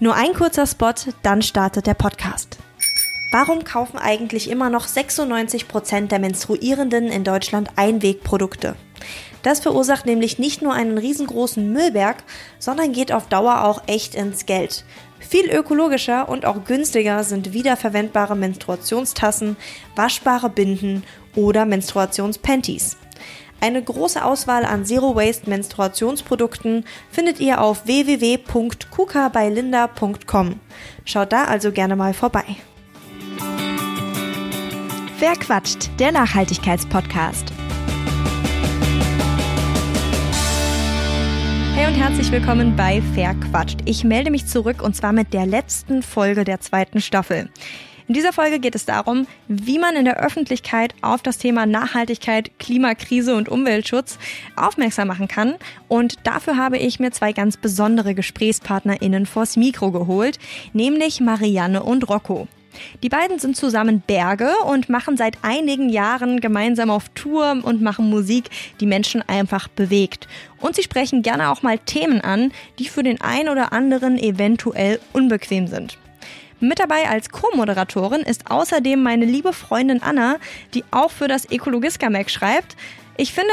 Nur ein kurzer Spot, dann startet der Podcast. Warum kaufen eigentlich immer noch 96 Prozent der Menstruierenden in Deutschland Einwegprodukte? Das verursacht nämlich nicht nur einen riesengroßen Müllberg, sondern geht auf Dauer auch echt ins Geld. Viel ökologischer und auch günstiger sind wiederverwendbare Menstruationstassen, waschbare Binden oder Menstruationspanties. Eine große Auswahl an Zero Waste Menstruationsprodukten findet ihr auf www.kukabylinda.com. Schaut da also gerne mal vorbei. Wer quatscht? Der Nachhaltigkeitspodcast. Hey und herzlich willkommen bei Verquatscht. Ich melde mich zurück und zwar mit der letzten Folge der zweiten Staffel. In dieser Folge geht es darum, wie man in der Öffentlichkeit auf das Thema Nachhaltigkeit, Klimakrise und Umweltschutz aufmerksam machen kann. Und dafür habe ich mir zwei ganz besondere GesprächspartnerInnen vors Mikro geholt, nämlich Marianne und Rocco. Die beiden sind zusammen Berge und machen seit einigen Jahren gemeinsam auf Tour und machen Musik, die Menschen einfach bewegt. Und sie sprechen gerne auch mal Themen an, die für den einen oder anderen eventuell unbequem sind. Mit dabei als Co-Moderatorin ist außerdem meine liebe Freundin Anna, die auch für das Ökologiska-Mac schreibt. Ich finde,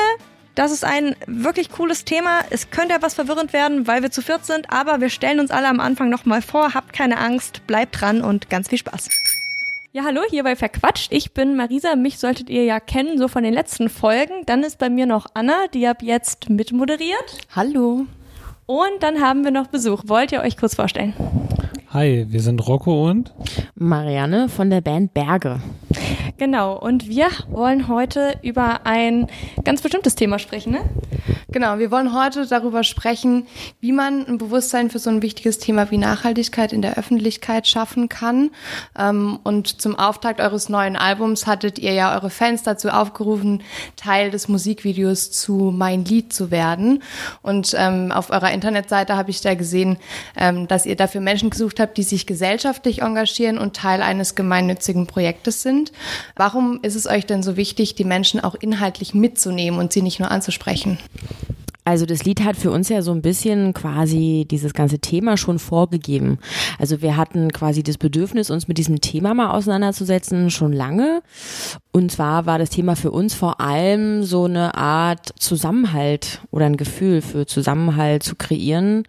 das ist ein wirklich cooles Thema. Es könnte etwas verwirrend werden, weil wir zu viert sind, aber wir stellen uns alle am Anfang nochmal vor. Habt keine Angst, bleibt dran und ganz viel Spaß. Ja, hallo, hier bei Verquatscht. Ich bin Marisa, mich solltet ihr ja kennen, so von den letzten Folgen. Dann ist bei mir noch Anna, die ab jetzt mitmoderiert. Hallo. Und dann haben wir noch Besuch. Wollt ihr euch kurz vorstellen? Hi, wir sind Rocco und Marianne von der Band Berge. Genau, und wir wollen heute über ein ganz bestimmtes Thema sprechen, ne? Genau, wir wollen heute darüber sprechen, wie man ein Bewusstsein für so ein wichtiges Thema wie Nachhaltigkeit in der Öffentlichkeit schaffen kann. Ähm, und zum Auftakt eures neuen Albums hattet ihr ja eure Fans dazu aufgerufen, Teil des Musikvideos zu Mein Lied zu werden. Und ähm, auf eurer Internetseite habe ich da gesehen, ähm, dass ihr dafür Menschen gesucht habt, die sich gesellschaftlich engagieren und Teil eines gemeinnützigen Projektes sind. Warum ist es euch denn so wichtig, die Menschen auch inhaltlich mitzunehmen und sie nicht nur anzusprechen? Also das Lied hat für uns ja so ein bisschen quasi dieses ganze Thema schon vorgegeben. Also wir hatten quasi das Bedürfnis, uns mit diesem Thema mal auseinanderzusetzen, schon lange. Und zwar war das Thema für uns vor allem so eine Art Zusammenhalt oder ein Gefühl für Zusammenhalt zu kreieren.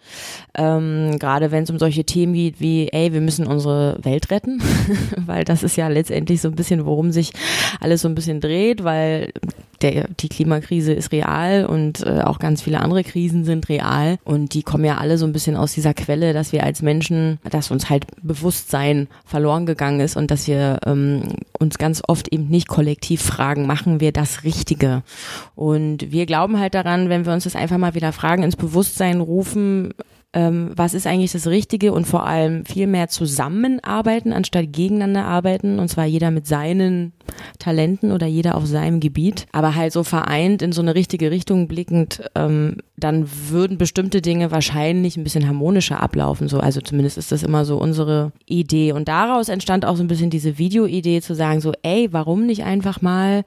Ähm, gerade wenn es um solche Themen geht wie, ey, wir müssen unsere Welt retten, weil das ist ja letztendlich so ein bisschen, worum sich alles so ein bisschen dreht, weil der, die Klimakrise ist real und äh, auch ganz viele andere Krisen sind real und die kommen ja alle so ein bisschen aus dieser Quelle, dass wir als Menschen, dass uns halt Bewusstsein verloren gegangen ist und dass wir ähm, uns ganz oft eben nicht kollektiv fragen, machen wir das Richtige? Und wir glauben halt daran, wenn wir uns das einfach mal wieder fragen, ins Bewusstsein rufen, ähm, was ist eigentlich das Richtige und vor allem viel mehr zusammenarbeiten, anstatt gegeneinander arbeiten und zwar jeder mit seinen Talenten oder jeder auf seinem Gebiet, aber halt so vereint in so eine richtige Richtung blickend, ähm, dann würden bestimmte Dinge wahrscheinlich ein bisschen harmonischer ablaufen. So, also zumindest ist das immer so unsere Idee. Und daraus entstand auch so ein bisschen diese Videoidee zu sagen, so, ey, warum nicht einfach mal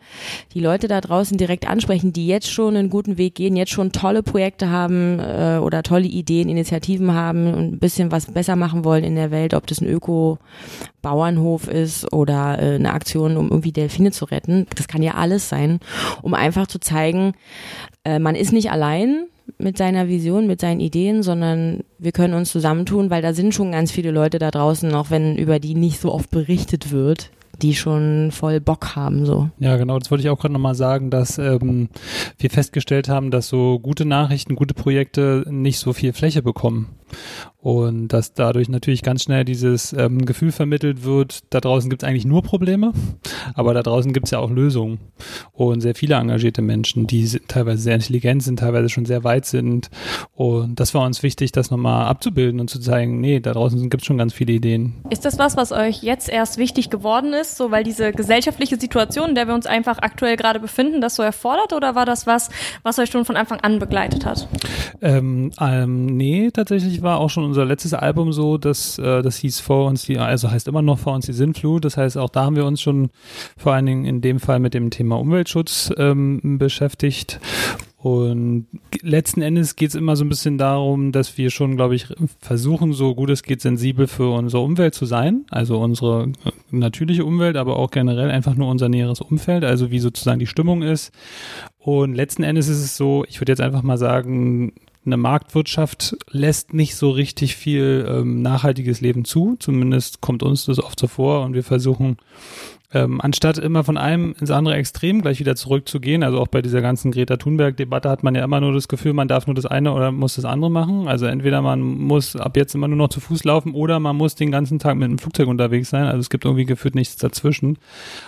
die Leute da draußen direkt ansprechen, die jetzt schon einen guten Weg gehen, jetzt schon tolle Projekte haben äh, oder tolle Ideen, Initiativen haben und ein bisschen was besser machen wollen in der Welt, ob das ein Öko-Bauernhof ist oder äh, eine Aktion, um irgendwie Delfine zu retten. Das kann ja alles sein, um einfach zu zeigen, äh, man ist nicht allein mit seiner Vision, mit seinen Ideen, sondern wir können uns zusammentun, weil da sind schon ganz viele Leute da draußen, auch wenn über die nicht so oft berichtet wird die schon voll Bock haben so. Ja, genau, das wollte ich auch gerade nochmal sagen, dass ähm, wir festgestellt haben, dass so gute Nachrichten, gute Projekte nicht so viel Fläche bekommen. Und dass dadurch natürlich ganz schnell dieses ähm, Gefühl vermittelt wird, da draußen gibt es eigentlich nur Probleme, aber da draußen gibt es ja auch Lösungen. Und sehr viele engagierte Menschen, die teilweise sehr intelligent sind, teilweise schon sehr weit sind. Und das war uns wichtig, das nochmal abzubilden und zu zeigen, nee, da draußen gibt es schon ganz viele Ideen. Ist das was, was euch jetzt erst wichtig geworden ist, so weil diese gesellschaftliche Situation, in der wir uns einfach aktuell gerade befinden, das so erfordert? Oder war das was, was euch schon von Anfang an begleitet hat? Ähm, ähm, nee, tatsächlich war auch schon unser letztes Album so, dass äh, das hieß vor uns die, also heißt immer noch vor uns die Sinnflut. Das heißt, auch da haben wir uns schon vor allen Dingen in dem Fall mit dem Thema Umweltschutz ähm, beschäftigt Und letzten Endes geht es immer so ein bisschen darum, dass wir schon, glaube ich, versuchen, so gut es geht, sensibel für unsere Umwelt zu sein. Also unsere natürliche Umwelt, aber auch generell einfach nur unser näheres Umfeld, also wie sozusagen die Stimmung ist. Und letzten Endes ist es so, ich würde jetzt einfach mal sagen, eine Marktwirtschaft lässt nicht so richtig viel ähm, nachhaltiges Leben zu. Zumindest kommt uns das oft so vor und wir versuchen ähm, anstatt immer von einem ins andere Extrem gleich wieder zurückzugehen, also auch bei dieser ganzen Greta Thunberg-Debatte hat man ja immer nur das Gefühl, man darf nur das eine oder muss das andere machen. Also entweder man muss ab jetzt immer nur noch zu Fuß laufen oder man muss den ganzen Tag mit einem Flugzeug unterwegs sein. Also es gibt irgendwie gefühlt nichts dazwischen.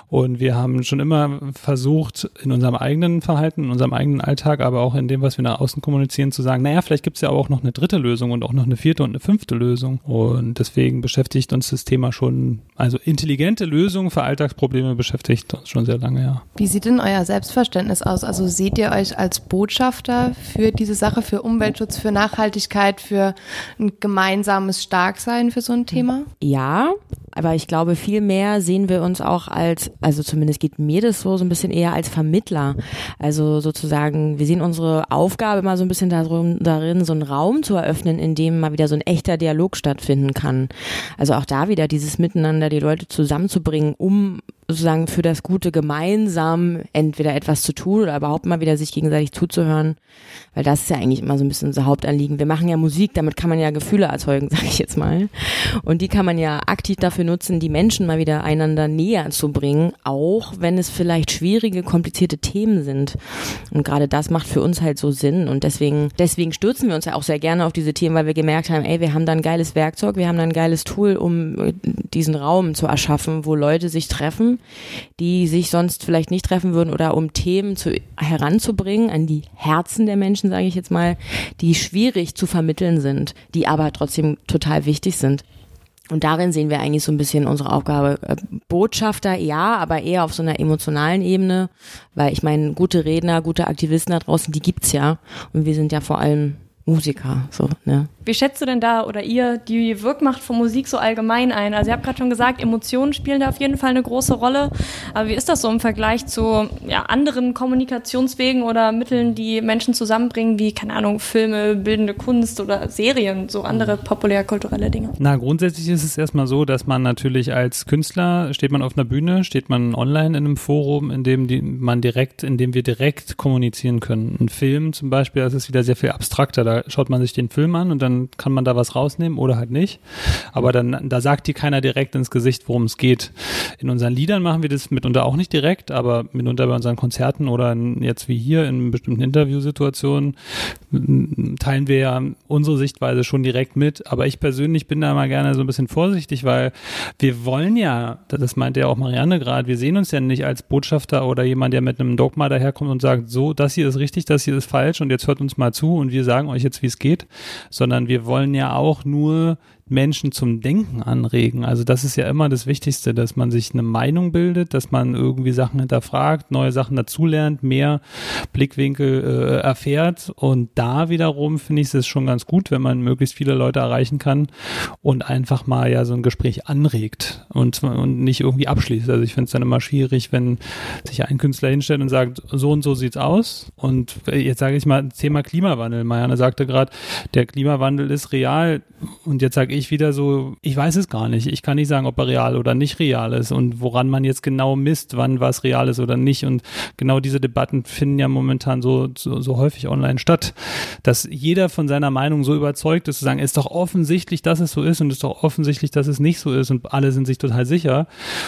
Und wir haben schon immer versucht, in unserem eigenen Verhalten, in unserem eigenen Alltag, aber auch in dem, was wir nach außen kommunizieren, zu sagen, naja, vielleicht gibt es ja auch noch eine dritte Lösung und auch noch eine vierte und eine fünfte Lösung. Und deswegen beschäftigt uns das Thema schon, also intelligente Lösungen für Alltags Alltagsprobleme beschäftigt uns schon sehr lange, ja. Wie sieht denn euer Selbstverständnis aus? Also seht ihr euch als Botschafter für diese Sache, für Umweltschutz, für Nachhaltigkeit, für ein gemeinsames Starksein für so ein Thema? Ja, aber ich glaube, viel mehr sehen wir uns auch als, also zumindest geht mir das so, so ein bisschen eher als Vermittler. Also sozusagen, wir sehen unsere Aufgabe immer so ein bisschen darum, darin, so einen Raum zu eröffnen, in dem mal wieder so ein echter Dialog stattfinden kann. Also auch da wieder dieses Miteinander, die Leute zusammenzubringen, um sozusagen für das Gute gemeinsam entweder etwas zu tun oder überhaupt mal wieder sich gegenseitig zuzuhören, weil das ist ja eigentlich immer so ein bisschen unser Hauptanliegen. Wir machen ja Musik, damit kann man ja Gefühle erzeugen, sage ich jetzt mal. Und die kann man ja aktiv dafür nutzen, die Menschen mal wieder einander näher zu bringen, auch wenn es vielleicht schwierige, komplizierte Themen sind. Und gerade das macht für uns halt so Sinn und deswegen deswegen stürzen wir uns ja auch sehr gerne auf diese Themen, weil wir gemerkt haben, ey, wir haben da ein geiles Werkzeug, wir haben da ein geiles Tool, um diesen Raum zu erschaffen, wo Leute sich treffen die sich sonst vielleicht nicht treffen würden oder um Themen zu, heranzubringen an die Herzen der Menschen, sage ich jetzt mal, die schwierig zu vermitteln sind, die aber trotzdem total wichtig sind. Und darin sehen wir eigentlich so ein bisschen unsere Aufgabe. Äh, Botschafter, ja, aber eher auf so einer emotionalen Ebene, weil ich meine, gute Redner, gute Aktivisten da draußen, die gibt's ja. Und wir sind ja vor allem Musiker, so, ne? Wie schätzt du denn da oder ihr die Wirkmacht von Musik so allgemein ein? Also ihr habt gerade schon gesagt, Emotionen spielen da auf jeden Fall eine große Rolle. Aber wie ist das so im Vergleich zu ja, anderen Kommunikationswegen oder Mitteln, die Menschen zusammenbringen, wie, keine Ahnung, Filme, bildende Kunst oder Serien, so andere populärkulturelle Dinge? Na, grundsätzlich ist es erstmal so, dass man natürlich als Künstler, steht man auf einer Bühne, steht man online in einem Forum, in dem die, man direkt, in dem wir direkt kommunizieren können. Ein Film zum Beispiel, das ist wieder sehr viel abstrakter. Da schaut man sich den Film an und dann dann kann man da was rausnehmen oder halt nicht. Aber dann, da sagt dir keiner direkt ins Gesicht, worum es geht. In unseren Liedern machen wir das mitunter auch nicht direkt, aber mitunter bei unseren Konzerten oder in, jetzt wie hier in bestimmten Interviewsituationen teilen wir ja unsere Sichtweise schon direkt mit. Aber ich persönlich bin da mal gerne so ein bisschen vorsichtig, weil wir wollen ja, das meinte ja auch Marianne gerade, wir sehen uns ja nicht als Botschafter oder jemand, der mit einem Dogma daherkommt und sagt, so, das hier ist richtig, das hier ist falsch und jetzt hört uns mal zu und wir sagen euch jetzt, wie es geht, sondern sondern wir wollen ja auch nur Menschen zum Denken anregen. Also das ist ja immer das Wichtigste, dass man sich eine Meinung bildet, dass man irgendwie Sachen hinterfragt, neue Sachen dazulernt, mehr Blickwinkel äh, erfährt. Und da wiederum finde ich es schon ganz gut, wenn man möglichst viele Leute erreichen kann und einfach mal ja so ein Gespräch anregt und, und nicht irgendwie abschließt. Also ich finde es dann immer schwierig, wenn sich ein Künstler hinstellt und sagt, so und so sieht's aus. Und jetzt sage ich mal Thema Klimawandel. Marianne sagte gerade, der Klimawandel ist real. Und jetzt sage ich, ich wieder so, ich weiß es gar nicht. Ich kann nicht sagen, ob er real oder nicht real ist und woran man jetzt genau misst, wann was real ist oder nicht. Und genau diese Debatten finden ja momentan so, so, so häufig online statt, dass jeder von seiner Meinung so überzeugt ist, zu sagen, ist doch offensichtlich, dass es so ist und ist doch offensichtlich, dass es nicht so ist und alle sind sich total sicher.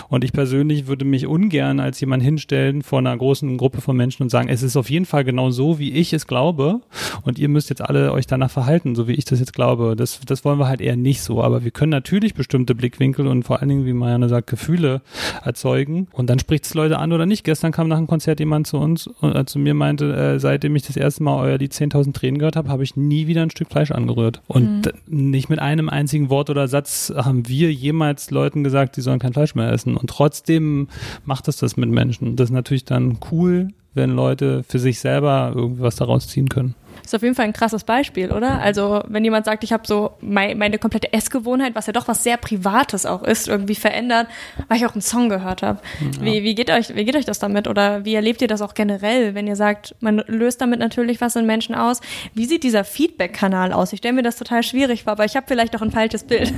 Und ich persönlich würde mich ungern als jemand hinstellen vor einer großen Gruppe von Menschen und sagen, es ist auf jeden Fall genau so, wie ich es glaube und ihr müsst jetzt alle euch danach verhalten, so wie ich das jetzt glaube. Das, das wollen wir halt eher nicht so. Aber wir können natürlich bestimmte Blickwinkel und vor allen Dingen, wie Marianne sagt, Gefühle erzeugen. Und dann spricht es Leute an oder nicht. Gestern kam nach einem Konzert jemand zu uns und äh, zu mir meinte, äh, seitdem ich das erste Mal euer Lied 10.000 Tränen gehört habe, habe ich nie wieder ein Stück Fleisch angerührt. Und mhm. nicht mit einem einzigen Wort oder Satz haben wir jemals Leuten gesagt, die sollen kein Fleisch mehr essen. Und trotzdem macht es das mit Menschen. Das ist natürlich dann cool, wenn Leute für sich selber irgendwas daraus ziehen können. Ist auf jeden Fall ein krasses Beispiel, oder? Also wenn jemand sagt, ich habe so mein, meine komplette Essgewohnheit, was ja doch was sehr Privates auch ist, irgendwie verändert, weil ich auch einen Song gehört habe. Ja. Wie, wie, geht euch, wie geht euch das damit? Oder wie erlebt ihr das auch generell, wenn ihr sagt, man löst damit natürlich was in Menschen aus? Wie sieht dieser Feedback-Kanal aus? Ich stelle mir das total schwierig vor, aber ich habe vielleicht auch ein falsches Bild.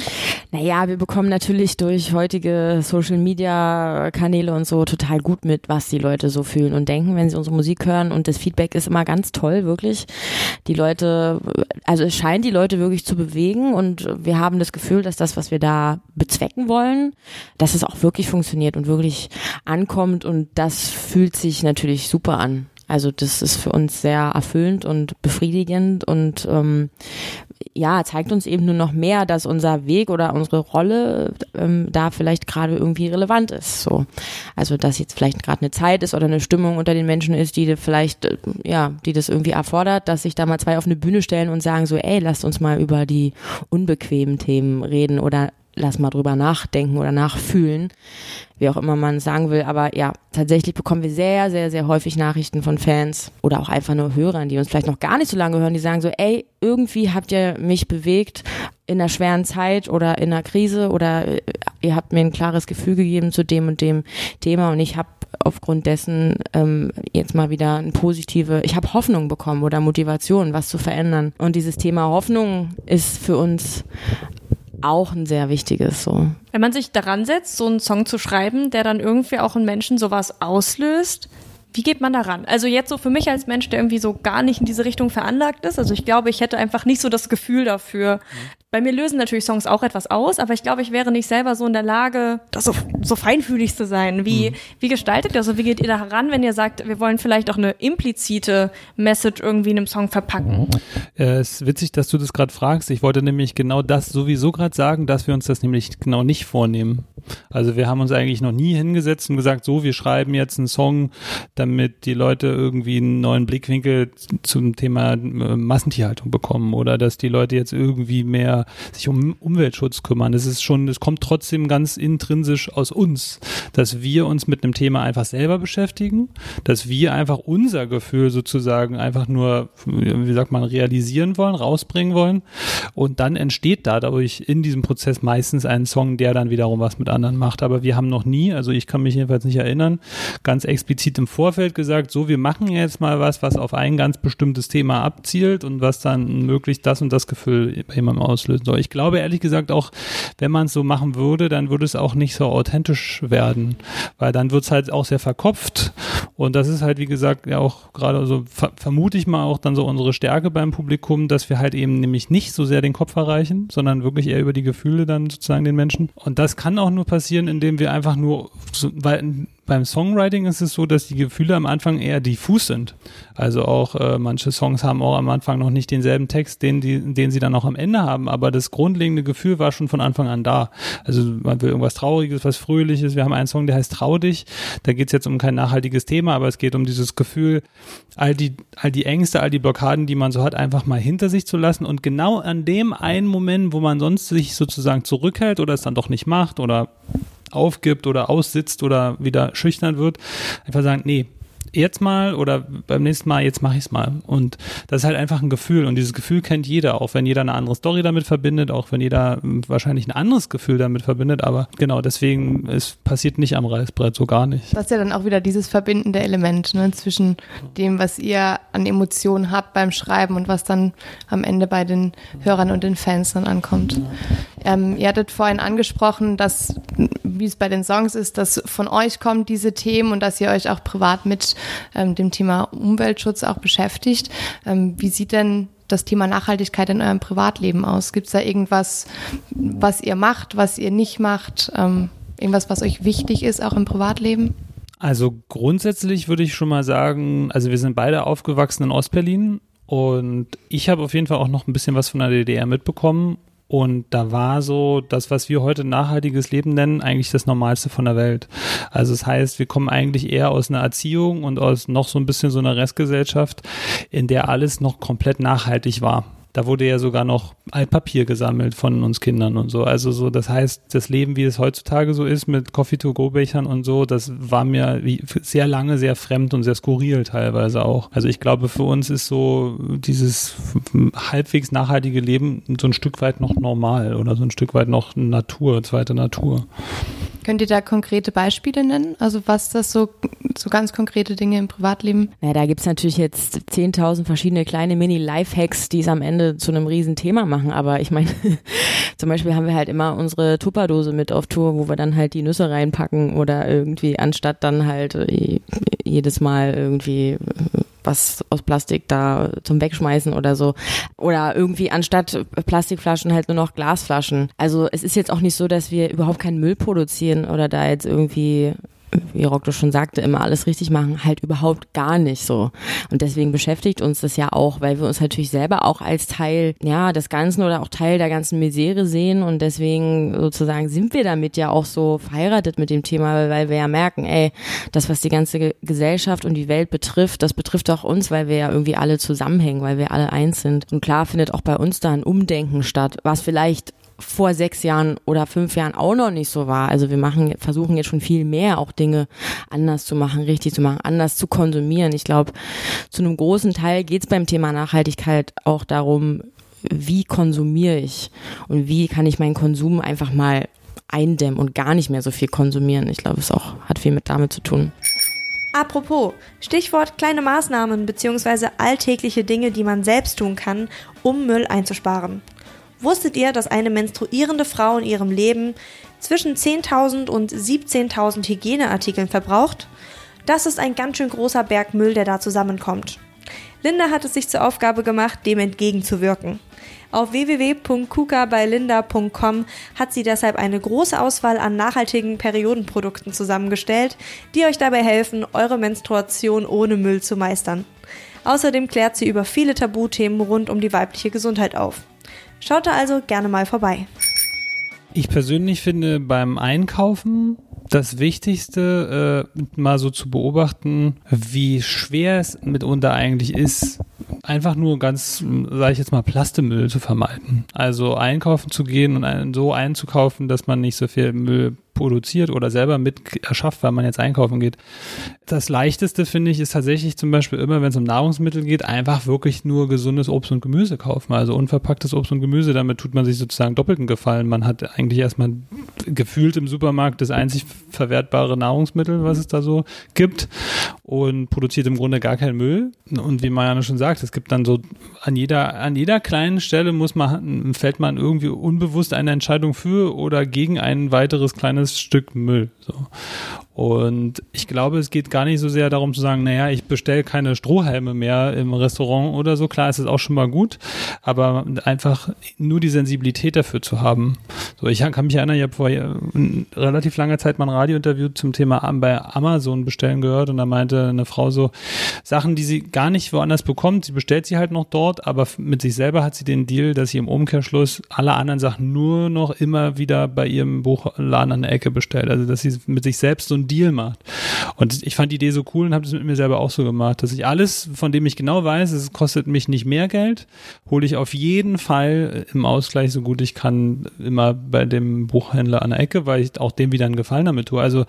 naja, wir bekommen natürlich durch heutige Social-Media-Kanäle und so total gut mit, was die Leute so fühlen und denken, wenn sie unsere Musik hören. Und das Feedback ist immer ganz toll, wirklich wirklich die Leute, also es scheint die Leute wirklich zu bewegen und wir haben das Gefühl, dass das, was wir da bezwecken wollen, dass es auch wirklich funktioniert und wirklich ankommt und das fühlt sich natürlich super an. Also das ist für uns sehr erfüllend und befriedigend und ähm, ja, zeigt uns eben nur noch mehr, dass unser Weg oder unsere Rolle ähm, da vielleicht gerade irgendwie relevant ist. So, also dass jetzt vielleicht gerade eine Zeit ist oder eine Stimmung unter den Menschen ist, die vielleicht äh, ja, die das irgendwie erfordert, dass sich da mal zwei auf eine Bühne stellen und sagen so, ey, lasst uns mal über die unbequemen Themen reden oder lass mal drüber nachdenken oder nachfühlen, wie auch immer man sagen will. Aber ja, tatsächlich bekommen wir sehr, sehr, sehr häufig Nachrichten von Fans oder auch einfach nur Hörern, die uns vielleicht noch gar nicht so lange hören, die sagen so, ey, irgendwie habt ihr mich bewegt in einer schweren Zeit oder in einer Krise oder äh, ihr habt mir ein klares Gefühl gegeben zu dem und dem Thema und ich habe aufgrund dessen ähm, jetzt mal wieder ein positive, ich habe Hoffnung bekommen oder Motivation, was zu verändern. Und dieses Thema Hoffnung ist für uns auch ein sehr wichtiges so. Wenn man sich daran setzt, so einen Song zu schreiben, der dann irgendwie auch in Menschen sowas auslöst, wie geht man daran? Also jetzt so für mich als Mensch, der irgendwie so gar nicht in diese Richtung veranlagt ist. Also ich glaube, ich hätte einfach nicht so das Gefühl dafür, bei mir lösen natürlich Songs auch etwas aus, aber ich glaube, ich wäre nicht selber so in der Lage, das so, so feinfühlig zu sein. Wie, mhm. wie gestaltet ihr das? Also wie geht ihr da heran, wenn ihr sagt, wir wollen vielleicht auch eine implizite Message irgendwie in einem Song verpacken? Äh, es ist witzig, dass du das gerade fragst. Ich wollte nämlich genau das sowieso gerade sagen, dass wir uns das nämlich genau nicht vornehmen. Also wir haben uns eigentlich noch nie hingesetzt und gesagt, so, wir schreiben jetzt einen Song, damit die Leute irgendwie einen neuen Blickwinkel zum Thema äh, Massentierhaltung bekommen oder dass die Leute jetzt irgendwie mehr sich um Umweltschutz kümmern. Es ist schon, es kommt trotzdem ganz intrinsisch aus uns, dass wir uns mit einem Thema einfach selber beschäftigen, dass wir einfach unser Gefühl sozusagen einfach nur, wie sagt man, realisieren wollen, rausbringen wollen. Und dann entsteht dadurch in diesem Prozess meistens ein Song, der dann wiederum was mit anderen macht. Aber wir haben noch nie, also ich kann mich jedenfalls nicht erinnern, ganz explizit im Vorfeld gesagt, so, wir machen jetzt mal was, was auf ein ganz bestimmtes Thema abzielt und was dann möglichst das und das Gefühl bei jemandem auslöst auslösen soll. Ich glaube ehrlich gesagt auch, wenn man es so machen würde, dann würde es auch nicht so authentisch werden, weil dann wird es halt auch sehr verkopft und das ist halt, wie gesagt, ja auch gerade so, ver vermute ich mal auch dann so unsere Stärke beim Publikum, dass wir halt eben nämlich nicht so sehr den Kopf erreichen, sondern wirklich eher über die Gefühle dann sozusagen den Menschen. Und das kann auch nur passieren, indem wir einfach nur, so, weil beim Songwriting ist es so, dass die Gefühle am Anfang eher diffus sind. Also auch äh, manche Songs haben auch am Anfang noch nicht denselben Text, den, die, den sie dann auch am Ende haben, aber das grundlegende Gefühl war schon von Anfang an da. Also man will irgendwas Trauriges, was Fröhliches. Wir haben einen Song, der heißt Trau dich. Da geht es jetzt um kein nachhaltiges Thema, aber es geht um dieses Gefühl, all die, all die Ängste, all die Blockaden, die man so hat, einfach mal hinter sich zu lassen und genau an dem einen Moment, wo man sonst sich sozusagen zurückhält oder es dann doch nicht macht oder aufgibt oder aussitzt oder wieder schüchtern wird, einfach sagen, nee, jetzt mal oder beim nächsten Mal, jetzt mache ich es mal. Und das ist halt einfach ein Gefühl. Und dieses Gefühl kennt jeder, auch wenn jeder eine andere Story damit verbindet, auch wenn jeder wahrscheinlich ein anderes Gefühl damit verbindet. Aber genau, deswegen, es passiert nicht am Reißbrett, so gar nicht. Das ist ja dann auch wieder dieses verbindende Element ne, zwischen dem, was ihr an Emotionen habt beim Schreiben und was dann am Ende bei den Hörern und den Fans dann ankommt. Ähm, ihr hattet vorhin angesprochen, dass, wie es bei den Songs ist, dass von euch kommen diese Themen und dass ihr euch auch privat mit ähm, dem Thema Umweltschutz auch beschäftigt. Ähm, wie sieht denn das Thema Nachhaltigkeit in eurem Privatleben aus? Gibt es da irgendwas, was ihr macht, was ihr nicht macht? Ähm, irgendwas, was euch wichtig ist, auch im Privatleben? Also grundsätzlich würde ich schon mal sagen, also wir sind beide aufgewachsen in Ostberlin und ich habe auf jeden Fall auch noch ein bisschen was von der DDR mitbekommen und da war so das, was wir heute nachhaltiges Leben nennen, eigentlich das Normalste von der Welt. Also das heißt, wir kommen eigentlich eher aus einer Erziehung und aus noch so ein bisschen so einer Restgesellschaft, in der alles noch komplett nachhaltig war. Da wurde ja sogar noch Altpapier gesammelt von uns Kindern und so. Also so, das heißt, das Leben, wie es heutzutage so ist mit Coffee-to-go-Bechern und so, das war mir sehr lange sehr fremd und sehr skurril teilweise auch. Also ich glaube, für uns ist so dieses halbwegs nachhaltige Leben so ein Stück weit noch normal oder so ein Stück weit noch Natur, zweite Natur. Könnt ihr da konkrete Beispiele nennen? Also was das so, so ganz konkrete Dinge im Privatleben? Ja, da gibt's natürlich jetzt 10.000 verschiedene kleine Mini-Lifehacks, die es am Ende zu einem riesen Thema machen. Aber ich meine, zum Beispiel haben wir halt immer unsere Tupperdose mit auf Tour, wo wir dann halt die Nüsse reinpacken oder irgendwie anstatt dann halt äh, jedes Mal irgendwie was aus Plastik da zum Wegschmeißen oder so. Oder irgendwie anstatt Plastikflaschen halt nur noch Glasflaschen. Also es ist jetzt auch nicht so, dass wir überhaupt keinen Müll produzieren oder da jetzt irgendwie wie Rockto schon sagte, immer alles richtig machen, halt überhaupt gar nicht so. Und deswegen beschäftigt uns das ja auch, weil wir uns natürlich selber auch als Teil, ja, des Ganzen oder auch Teil der ganzen Misere sehen und deswegen sozusagen sind wir damit ja auch so verheiratet mit dem Thema, weil wir ja merken, ey, das, was die ganze Gesellschaft und die Welt betrifft, das betrifft auch uns, weil wir ja irgendwie alle zusammenhängen, weil wir alle eins sind. Und klar findet auch bei uns da ein Umdenken statt, was vielleicht vor sechs Jahren oder fünf Jahren auch noch nicht so war. Also wir machen, versuchen jetzt schon viel mehr auch Dinge anders zu machen, richtig zu machen, anders zu konsumieren. Ich glaube, zu einem großen Teil geht es beim Thema Nachhaltigkeit auch darum, wie konsumiere ich und wie kann ich meinen Konsum einfach mal eindämmen und gar nicht mehr so viel konsumieren. Ich glaube, es auch hat viel mit damit zu tun. Apropos, Stichwort kleine Maßnahmen bzw. alltägliche Dinge, die man selbst tun kann, um Müll einzusparen. Wusstet ihr, dass eine menstruierende Frau in ihrem Leben zwischen 10.000 und 17.000 Hygieneartikeln verbraucht? Das ist ein ganz schön großer Berg Müll, der da zusammenkommt. Linda hat es sich zur Aufgabe gemacht, dem entgegenzuwirken. Auf www.kukabeilinda.com hat sie deshalb eine große Auswahl an nachhaltigen Periodenprodukten zusammengestellt, die euch dabei helfen, eure Menstruation ohne Müll zu meistern. Außerdem klärt sie über viele Tabuthemen rund um die weibliche Gesundheit auf. Schaut da also gerne mal vorbei. Ich persönlich finde beim Einkaufen das Wichtigste, äh, mal so zu beobachten, wie schwer es mitunter eigentlich ist, einfach nur ganz, sage ich jetzt mal, Plastemüll zu vermeiden. Also einkaufen zu gehen und so einzukaufen, dass man nicht so viel Müll produziert oder selber mit erschafft, weil man jetzt einkaufen geht. Das leichteste finde ich ist tatsächlich zum Beispiel immer, wenn es um Nahrungsmittel geht, einfach wirklich nur gesundes Obst und Gemüse kaufen. Also unverpacktes Obst und Gemüse, damit tut man sich sozusagen doppelten Gefallen. Man hat eigentlich erstmal gefühlt im Supermarkt das einzig verwertbare Nahrungsmittel, was es da so gibt und produziert im Grunde gar keinen Müll. Und wie Marianne schon sagt, es gibt dann so an jeder, an jeder kleinen Stelle muss man, fällt man irgendwie unbewusst eine Entscheidung für oder gegen ein weiteres kleines Stück Müll. So. Und ich glaube, es geht gar nicht so sehr darum zu sagen, naja, ich bestelle keine Strohhalme mehr im Restaurant oder so. Klar, ist es auch schon mal gut, aber einfach nur die Sensibilität dafür zu haben. So, ich kann mich erinnern, ich habe vor äh, relativ langer Zeit mal ein Radiointerview zum Thema bei Amazon bestellen gehört und da meinte eine Frau so, Sachen, die sie gar nicht woanders bekommt, sie bestellt sie halt noch dort, aber mit sich selber hat sie den Deal, dass sie im Umkehrschluss alle anderen Sachen nur noch immer wieder bei ihrem Buchladen an der Ecke bestellt. Also, dass sie mit sich selbst so ein Deal macht. Und ich fand die Idee so cool und habe das mit mir selber auch so gemacht, dass ich alles, von dem ich genau weiß, es kostet mich nicht mehr Geld, hole ich auf jeden Fall im Ausgleich so gut ich kann immer bei dem Buchhändler an der Ecke, weil ich auch dem wieder einen Gefallen damit tue. Also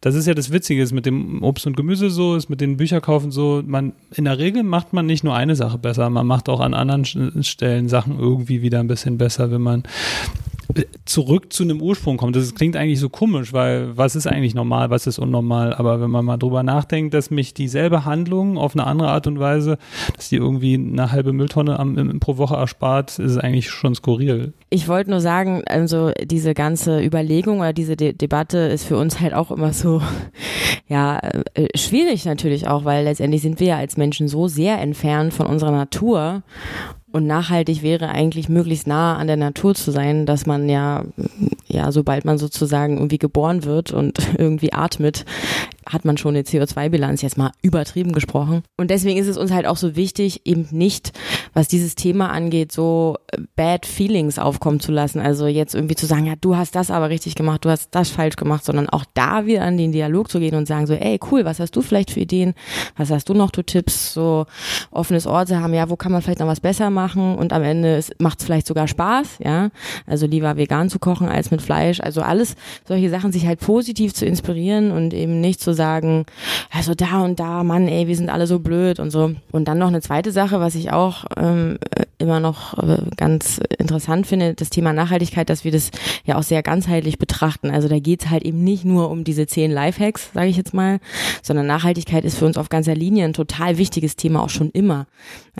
das ist ja das Witzige, ist mit dem Obst und Gemüse so, ist mit den Bücherkaufen so, man in der Regel macht man nicht nur eine Sache besser, man macht auch an anderen Stellen Sachen irgendwie wieder ein bisschen besser, wenn man zurück zu einem Ursprung kommt. Das klingt eigentlich so komisch, weil was ist eigentlich normal, was ist unnormal? Aber wenn man mal drüber nachdenkt, dass mich dieselbe Handlung auf eine andere Art und Weise, dass die irgendwie eine halbe Mülltonne am, pro Woche erspart, ist es eigentlich schon skurril. Ich wollte nur sagen, also diese ganze Überlegung oder diese De Debatte ist für uns halt auch immer so, ja, äh, schwierig natürlich auch, weil letztendlich sind wir ja als Menschen so sehr entfernt von unserer Natur und nachhaltig wäre eigentlich möglichst nah an der Natur zu sein, dass man ja, ja, sobald man sozusagen irgendwie geboren wird und irgendwie atmet, hat man schon eine CO2-Bilanz jetzt mal übertrieben gesprochen. Und deswegen ist es uns halt auch so wichtig, eben nicht, was dieses Thema angeht, so bad feelings aufkommen zu lassen. Also jetzt irgendwie zu sagen, ja, du hast das aber richtig gemacht, du hast das falsch gemacht, sondern auch da wieder an den Dialog zu gehen und sagen so, ey, cool, was hast du vielleicht für Ideen? Was hast du noch, du Tipps? So offenes Ohr zu haben, ja, wo kann man vielleicht noch was besser machen? Und am Ende macht es vielleicht sogar Spaß, ja. Also lieber vegan zu kochen als mit Fleisch. Also alles solche Sachen, sich halt positiv zu inspirieren und eben nicht zu sagen, also da und da, Mann, ey, wir sind alle so blöd und so. Und dann noch eine zweite Sache, was ich auch ähm, immer noch äh, ganz interessant finde, das Thema Nachhaltigkeit, dass wir das ja auch sehr ganzheitlich betrachten. Also da geht es halt eben nicht nur um diese zehn Lifehacks, sage ich jetzt mal, sondern Nachhaltigkeit ist für uns auf ganzer Linie ein total wichtiges Thema, auch schon immer.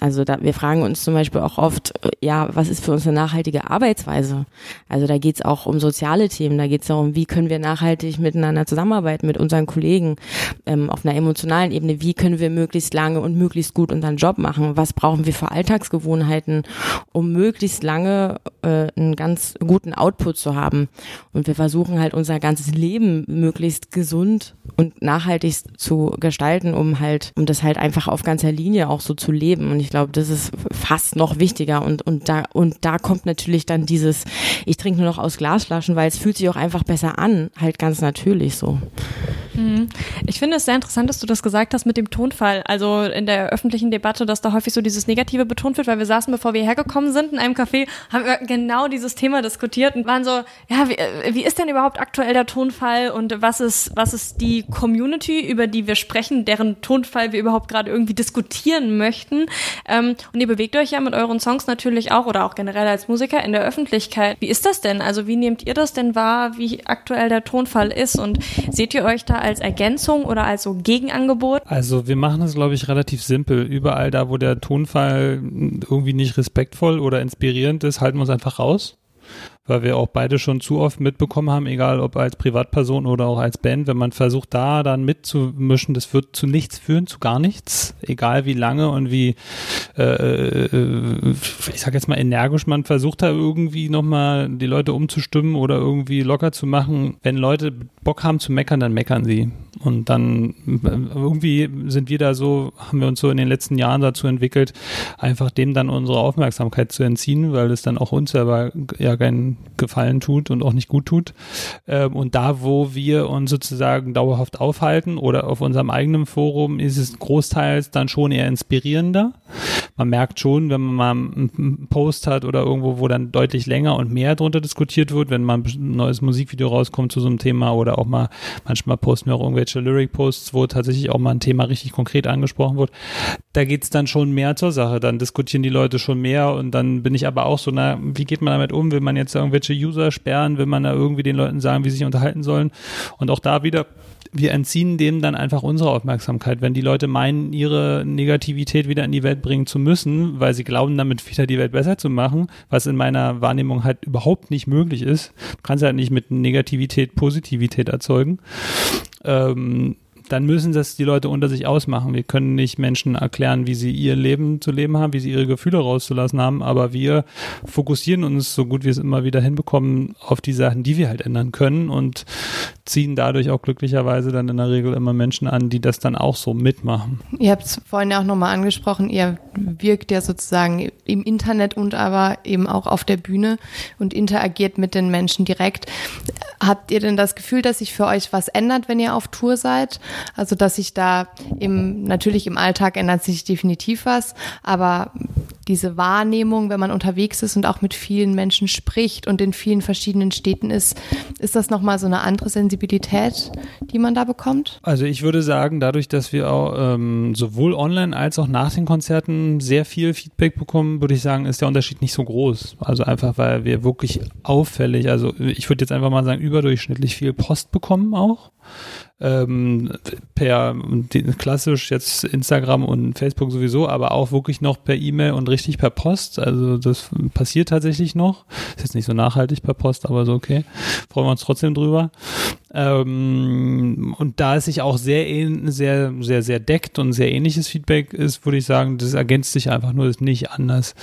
Also da, wir fragen uns zum Beispiel auch oft, äh, ja, was ist für uns eine nachhaltige Arbeitsweise? Also da geht es auch um soziale Themen, da geht es darum, wie können wir nachhaltig miteinander zusammenarbeiten mit unseren Kollegen ähm, auf einer emotionalen Ebene, wie können wir möglichst lange und möglichst gut unseren Job machen, was brauchen wir für Alltagsgewohnheiten, um möglichst lange äh, einen ganz guten Output zu haben. Und wir versuchen halt unser ganzes Leben möglichst gesund und nachhaltig zu gestalten, um halt, um das halt einfach auf ganzer Linie auch so zu leben. Und ich glaube, das ist fast noch wichtiger. Und, und da, und da kommt natürlich dann dieses, ich trinke nur noch aus Glasflaschen, weil es fühlt sich auch einfach besser an, halt ganz natürlich so. Mhm. Ich finde es sehr interessant, dass du das gesagt hast mit dem Tonfall. Also in der öffentlichen Debatte, dass da häufig so dieses Negative betont wird, weil wir saßen, bevor wir hergekommen sind, in einem Café, haben wir genau dieses Thema diskutiert und waren so, ja, wie, äh, wie ist denn überhaupt aktuell der Tonfall und was ist, was ist die Community, über die wir sprechen, deren Tonfall wir überhaupt gerade irgendwie diskutieren möchten? Ähm, und ihr bewegt euch ja mit euren Songs natürlich auch oder auch generell als Musiker in der Öffentlichkeit. Wie ist das denn? Also wie nehmt ihr das denn wahr, wie aktuell der Tonfall ist und seht ihr euch da als Ergänzung oder als so Gegenangebot? Also wir machen es, glaube ich, relativ simpel. Überall da, wo der Tonfall irgendwie nicht respektvoll oder inspirierend ist, halten wir uns einfach raus weil wir auch beide schon zu oft mitbekommen haben, egal ob als Privatperson oder auch als Band, wenn man versucht, da dann mitzumischen, das wird zu nichts führen, zu gar nichts, egal wie lange und wie, äh, äh ich sag jetzt mal energisch man versucht da irgendwie nochmal die Leute umzustimmen oder irgendwie locker zu machen. Wenn Leute Bock haben zu meckern, dann meckern sie. Und dann irgendwie sind wir da so, haben wir uns so in den letzten Jahren dazu entwickelt, einfach dem dann unsere Aufmerksamkeit zu entziehen, weil es dann auch uns selber ja keinen Gefallen tut und auch nicht gut tut. Ähm, und da, wo wir uns sozusagen dauerhaft aufhalten oder auf unserem eigenen Forum, ist es großteils dann schon eher inspirierender. Man merkt schon, wenn man mal einen Post hat oder irgendwo, wo dann deutlich länger und mehr drunter diskutiert wird, wenn mal ein neues Musikvideo rauskommt zu so einem Thema oder auch mal, manchmal posten wir auch irgendwelche Lyric-Posts, wo tatsächlich auch mal ein Thema richtig konkret angesprochen wird. Da geht es dann schon mehr zur Sache. Dann diskutieren die Leute schon mehr und dann bin ich aber auch so, na, wie geht man damit um? Will man jetzt irgendwelche User sperren? Will man da irgendwie den Leuten sagen, wie sie sich unterhalten sollen? Und auch da wieder wir entziehen dem dann einfach unsere Aufmerksamkeit. Wenn die Leute meinen, ihre Negativität wieder in die Welt bringen zu müssen, weil sie glauben, damit wieder die Welt besser zu machen, was in meiner Wahrnehmung halt überhaupt nicht möglich ist. Du kannst halt nicht mit Negativität Positivität erzeugen. Ähm, dann müssen das die Leute unter sich ausmachen. Wir können nicht Menschen erklären, wie sie ihr Leben zu leben haben, wie sie ihre Gefühle rauszulassen haben, aber wir fokussieren uns, so gut wir es immer wieder hinbekommen, auf die Sachen, die wir halt ändern können und ziehen dadurch auch glücklicherweise dann in der Regel immer Menschen an, die das dann auch so mitmachen. Ihr habt es vorhin ja auch nochmal angesprochen, ihr wirkt ja sozusagen im Internet und aber eben auch auf der Bühne und interagiert mit den Menschen direkt. Habt ihr denn das Gefühl, dass sich für euch was ändert, wenn ihr auf Tour seid? Also, dass sich da im, natürlich im Alltag ändert sich definitiv was, aber diese Wahrnehmung, wenn man unterwegs ist und auch mit vielen Menschen spricht und in vielen verschiedenen Städten ist, ist das nochmal so eine andere Sensibilität, die man da bekommt? Also ich würde sagen, dadurch, dass wir auch ähm, sowohl online als auch nach den Konzerten sehr viel Feedback bekommen, würde ich sagen, ist der Unterschied nicht so groß. Also einfach, weil wir wirklich auffällig, also ich würde jetzt einfach mal sagen, überdurchschnittlich viel Post bekommen auch ähm, per klassisch jetzt Instagram und Facebook sowieso, aber auch wirklich noch per E-Mail und richtig per Post. Also das passiert tatsächlich noch. Ist jetzt nicht so nachhaltig per Post, aber so okay. Freuen wir uns trotzdem drüber. Ähm, und da es sich auch sehr, sehr, sehr, sehr deckt und sehr ähnliches Feedback ist, würde ich sagen, das ergänzt sich einfach nur, ist nicht anders.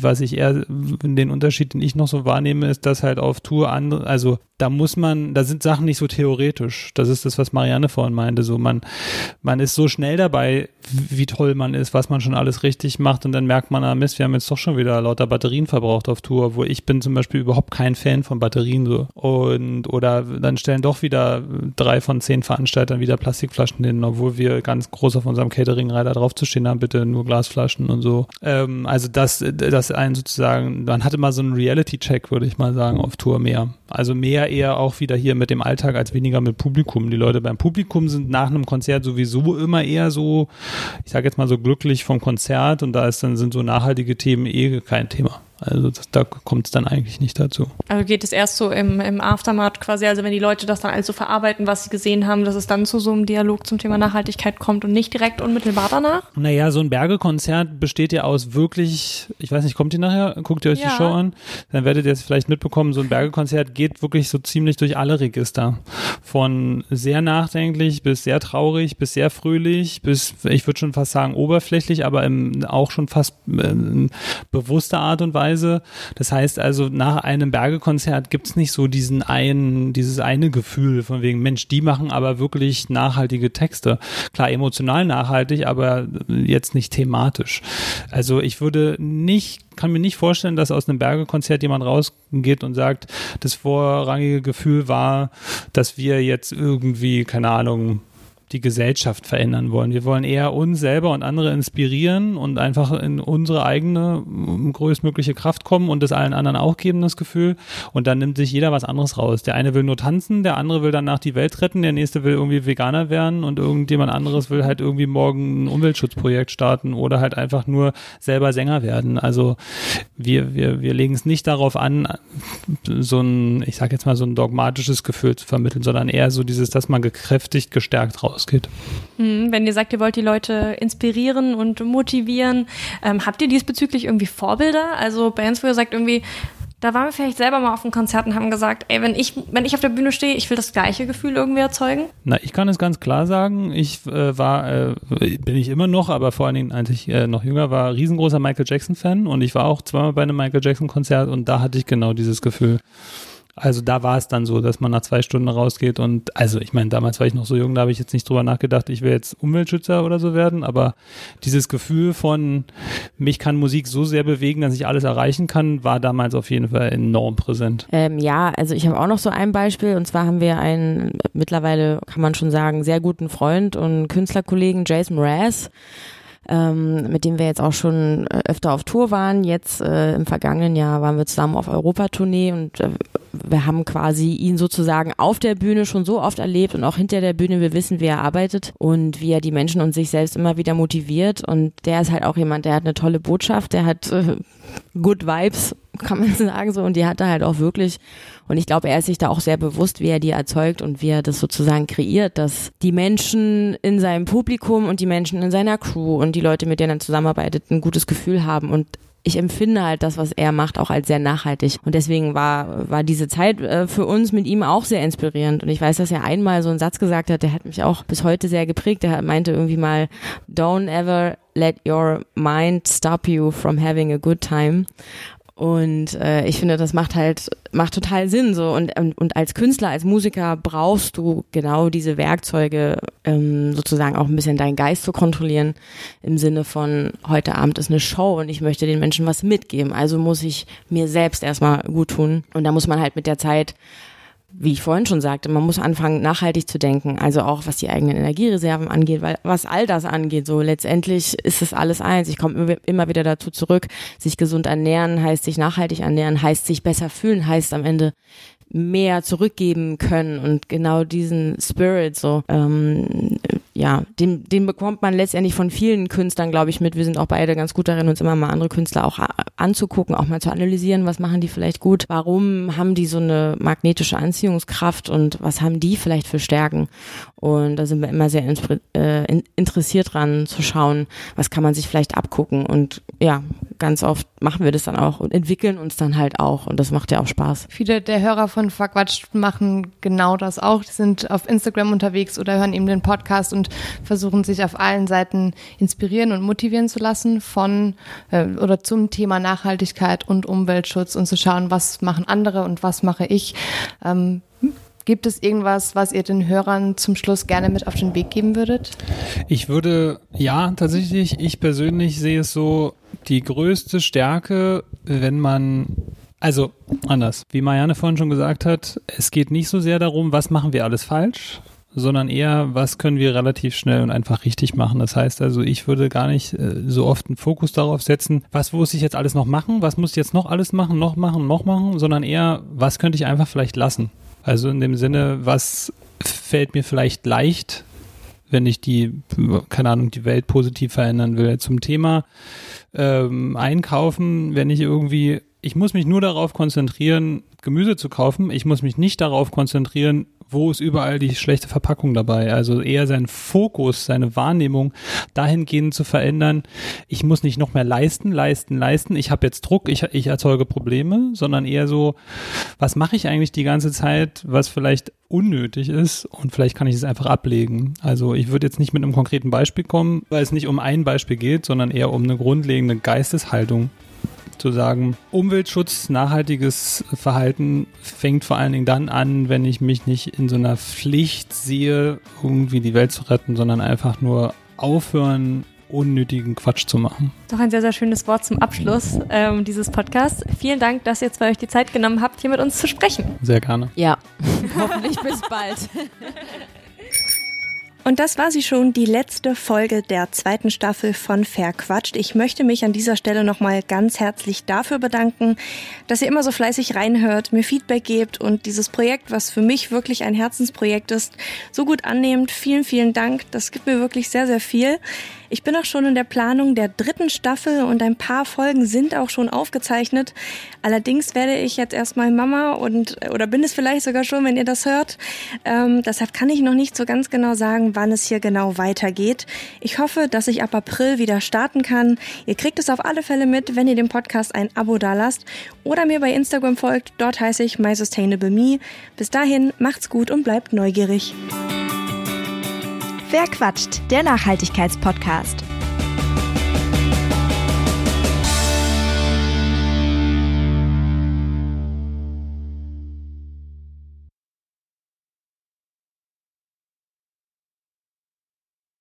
Was ich eher, den Unterschied, den ich noch so wahrnehme, ist, dass halt auf Tour andere, also da muss man, da sind Sachen nicht so theoretisch. Das ist das, was Marianne vorhin meinte. So, man, man ist so schnell dabei, wie toll man ist, was man schon alles richtig macht und dann merkt man, ah Mist, wir haben jetzt doch schon wieder lauter Batterien verbraucht auf Tour, wo ich bin zum Beispiel überhaupt kein Fan von Batterien so. Und, oder dann stellen doch wieder drei von zehn Veranstaltern wieder Plastikflaschen hin, obwohl wir ganz groß auf unserem Catering-Reiter draufzustehen haben, bitte nur Glasflaschen und so. Ähm, also das, das ein sozusagen, man hatte mal so einen Reality-Check, würde ich mal sagen, auf Tour mehr. Also mehr eher auch wieder hier mit dem Alltag als weniger mit Publikum. Die Leute beim Publikum sind nach einem Konzert sowieso immer eher so, ich sage jetzt mal so glücklich vom Konzert und da ist dann sind so nachhaltige Themen eh kein Thema. Also das, da kommt es dann eigentlich nicht dazu. Also geht es erst so im, im Aftermath quasi, also wenn die Leute das dann also verarbeiten, was sie gesehen haben, dass es dann zu so einem Dialog zum Thema Nachhaltigkeit kommt und nicht direkt unmittelbar danach? Naja, so ein Bergekonzert besteht ja aus wirklich, ich weiß nicht, kommt ihr nachher, guckt ihr euch ja. die Show an, dann werdet ihr es vielleicht mitbekommen, so ein Bergekonzert geht wirklich so ziemlich durch alle Register. Von sehr nachdenklich bis sehr traurig, bis sehr fröhlich, bis, ich würde schon fast sagen, oberflächlich, aber im, auch schon fast in bewusster Art und Weise Weise. Das heißt also, nach einem Bergekonzert gibt es nicht so diesen einen, dieses eine Gefühl von wegen, Mensch, die machen aber wirklich nachhaltige Texte. Klar, emotional nachhaltig, aber jetzt nicht thematisch. Also ich würde nicht kann mir nicht vorstellen, dass aus einem Bergekonzert jemand rausgeht und sagt, das vorrangige Gefühl war, dass wir jetzt irgendwie, keine Ahnung, die Gesellschaft verändern wollen. Wir wollen eher uns selber und andere inspirieren und einfach in unsere eigene größtmögliche Kraft kommen und es allen anderen auch geben, das Gefühl. Und dann nimmt sich jeder was anderes raus. Der eine will nur tanzen, der andere will danach die Welt retten, der nächste will irgendwie Veganer werden und irgendjemand anderes will halt irgendwie morgen ein Umweltschutzprojekt starten oder halt einfach nur selber Sänger werden. Also wir, wir, wir legen es nicht darauf an, so ein, ich sag jetzt mal, so ein dogmatisches Gefühl zu vermitteln, sondern eher so dieses, dass man gekräftigt, gestärkt raus ausgeht. Mhm, wenn ihr sagt, ihr wollt die Leute inspirieren und motivieren, ähm, habt ihr diesbezüglich irgendwie Vorbilder? Also Bands, wo ihr sagt irgendwie, da waren wir vielleicht selber mal auf einem Konzert und haben gesagt, ey, wenn ich, wenn ich auf der Bühne stehe, ich will das gleiche Gefühl irgendwie erzeugen? Na, ich kann es ganz klar sagen. Ich äh, war, äh, bin ich immer noch, aber vor allen Dingen, als ich äh, noch jünger war, riesengroßer Michael Jackson-Fan und ich war auch zweimal bei einem Michael Jackson-Konzert und da hatte ich genau dieses Gefühl. Also da war es dann so, dass man nach zwei Stunden rausgeht und also ich meine, damals war ich noch so jung, da habe ich jetzt nicht drüber nachgedacht, ich will jetzt Umweltschützer oder so werden, aber dieses Gefühl von mich kann Musik so sehr bewegen, dass ich alles erreichen kann, war damals auf jeden Fall enorm präsent. Ähm, ja, also ich habe auch noch so ein Beispiel und zwar haben wir einen mittlerweile kann man schon sagen sehr guten Freund und Künstlerkollegen Jason Mraz ähm, mit dem wir jetzt auch schon äh, öfter auf Tour waren. Jetzt äh, im vergangenen Jahr waren wir zusammen auf Europatournee und äh, wir haben quasi ihn sozusagen auf der Bühne schon so oft erlebt und auch hinter der Bühne. Wir wissen, wie er arbeitet und wie er die Menschen und sich selbst immer wieder motiviert. Und der ist halt auch jemand, der hat eine tolle Botschaft, der hat äh, Good Vibes, kann man sagen so. Und die hat er halt auch wirklich. Und ich glaube, er ist sich da auch sehr bewusst, wie er die erzeugt und wie er das sozusagen kreiert, dass die Menschen in seinem Publikum und die Menschen in seiner Crew und die Leute, mit denen er zusammenarbeitet, ein gutes Gefühl haben. Und ich empfinde halt das, was er macht, auch als sehr nachhaltig. Und deswegen war, war diese Zeit äh, für uns mit ihm auch sehr inspirierend. Und ich weiß, dass er einmal so einen Satz gesagt hat, der hat mich auch bis heute sehr geprägt. Er meinte irgendwie mal, don't ever let your mind stop you from having a good time. Und äh, ich finde, das macht halt, macht total Sinn so. Und, und, und als Künstler, als Musiker brauchst du genau diese Werkzeuge, ähm, sozusagen auch ein bisschen deinen Geist zu kontrollieren. Im Sinne von, heute Abend ist eine Show und ich möchte den Menschen was mitgeben. Also muss ich mir selbst erstmal gut tun. Und da muss man halt mit der Zeit wie ich vorhin schon sagte, man muss anfangen, nachhaltig zu denken, also auch was die eigenen Energiereserven angeht, weil was all das angeht, so letztendlich ist es alles eins. Ich komme immer wieder dazu zurück, sich gesund ernähren heißt sich nachhaltig ernähren, heißt sich besser fühlen, heißt am Ende mehr zurückgeben können und genau diesen Spirit so ähm, ja den den bekommt man letztendlich von vielen Künstlern glaube ich mit. Wir sind auch beide ganz gut darin uns immer mal andere Künstler auch anzugucken auch mal zu analysieren was machen die vielleicht gut? Warum haben die so eine magnetische Anziehungskraft und was haben die vielleicht für Stärken? Und da sind wir immer sehr äh, interessiert dran zu schauen was kann man sich vielleicht abgucken? Und ja ganz oft machen wir das dann auch und entwickeln uns dann halt auch und das macht ja auch Spaß. Viele der Hörer von Verquatscht machen genau das auch. Die sind auf Instagram unterwegs oder hören eben den Podcast und versuchen sich auf allen Seiten inspirieren und motivieren zu lassen von äh, oder zum Thema Nachhaltigkeit und Umweltschutz und zu schauen, was machen andere und was mache ich. Ähm, Gibt es irgendwas, was ihr den Hörern zum Schluss gerne mit auf den Weg geben würdet? Ich würde, ja, tatsächlich, ich persönlich sehe es so, die größte Stärke, wenn man also anders. Wie Marianne vorhin schon gesagt hat, es geht nicht so sehr darum, was machen wir alles falsch, sondern eher, was können wir relativ schnell und einfach richtig machen. Das heißt also, ich würde gar nicht äh, so oft einen Fokus darauf setzen, was muss ich jetzt alles noch machen, was muss ich jetzt noch alles machen, noch machen, noch machen, sondern eher, was könnte ich einfach vielleicht lassen. Also in dem Sinne, was fällt mir vielleicht leicht, wenn ich die, keine Ahnung, die Welt positiv verändern will. Zum Thema ähm, Einkaufen, wenn ich irgendwie, ich muss mich nur darauf konzentrieren, Gemüse zu kaufen. Ich muss mich nicht darauf konzentrieren, wo ist überall die schlechte Verpackung dabei. Also eher seinen Fokus, seine Wahrnehmung dahingehend zu verändern. Ich muss nicht noch mehr leisten, leisten, leisten. Ich habe jetzt Druck, ich, ich erzeuge Probleme, sondern eher so, was mache ich eigentlich die ganze Zeit, was vielleicht unnötig ist und vielleicht kann ich es einfach ablegen. Also ich würde jetzt nicht mit einem konkreten Beispiel kommen, weil es nicht um ein Beispiel geht, sondern eher um eine grundlegende Geisteshaltung zu sagen, Umweltschutz, nachhaltiges Verhalten fängt vor allen Dingen dann an, wenn ich mich nicht in so einer Pflicht sehe, irgendwie die Welt zu retten, sondern einfach nur aufhören, unnötigen Quatsch zu machen. Doch ein sehr, sehr schönes Wort zum Abschluss ähm, dieses Podcasts. Vielen Dank, dass ihr zwei euch die Zeit genommen habt, hier mit uns zu sprechen. Sehr gerne. Ja, hoffentlich bis bald. Und das war sie schon, die letzte Folge der zweiten Staffel von Verquatscht. Ich möchte mich an dieser Stelle nochmal ganz herzlich dafür bedanken, dass ihr immer so fleißig reinhört, mir Feedback gebt und dieses Projekt, was für mich wirklich ein Herzensprojekt ist, so gut annehmt. Vielen, vielen Dank. Das gibt mir wirklich sehr, sehr viel. Ich bin auch schon in der Planung der dritten Staffel und ein paar Folgen sind auch schon aufgezeichnet. Allerdings werde ich jetzt erstmal Mama und oder bin es vielleicht sogar schon, wenn ihr das hört. Ähm, deshalb kann ich noch nicht so ganz genau sagen, wann es hier genau weitergeht. Ich hoffe, dass ich ab April wieder starten kann. Ihr kriegt es auf alle Fälle mit, wenn ihr dem Podcast ein Abo dalasst oder mir bei Instagram folgt. Dort heiße ich MySustainableMe. Bis dahin, macht's gut und bleibt neugierig. Wer quatscht? Der Nachhaltigkeitspodcast.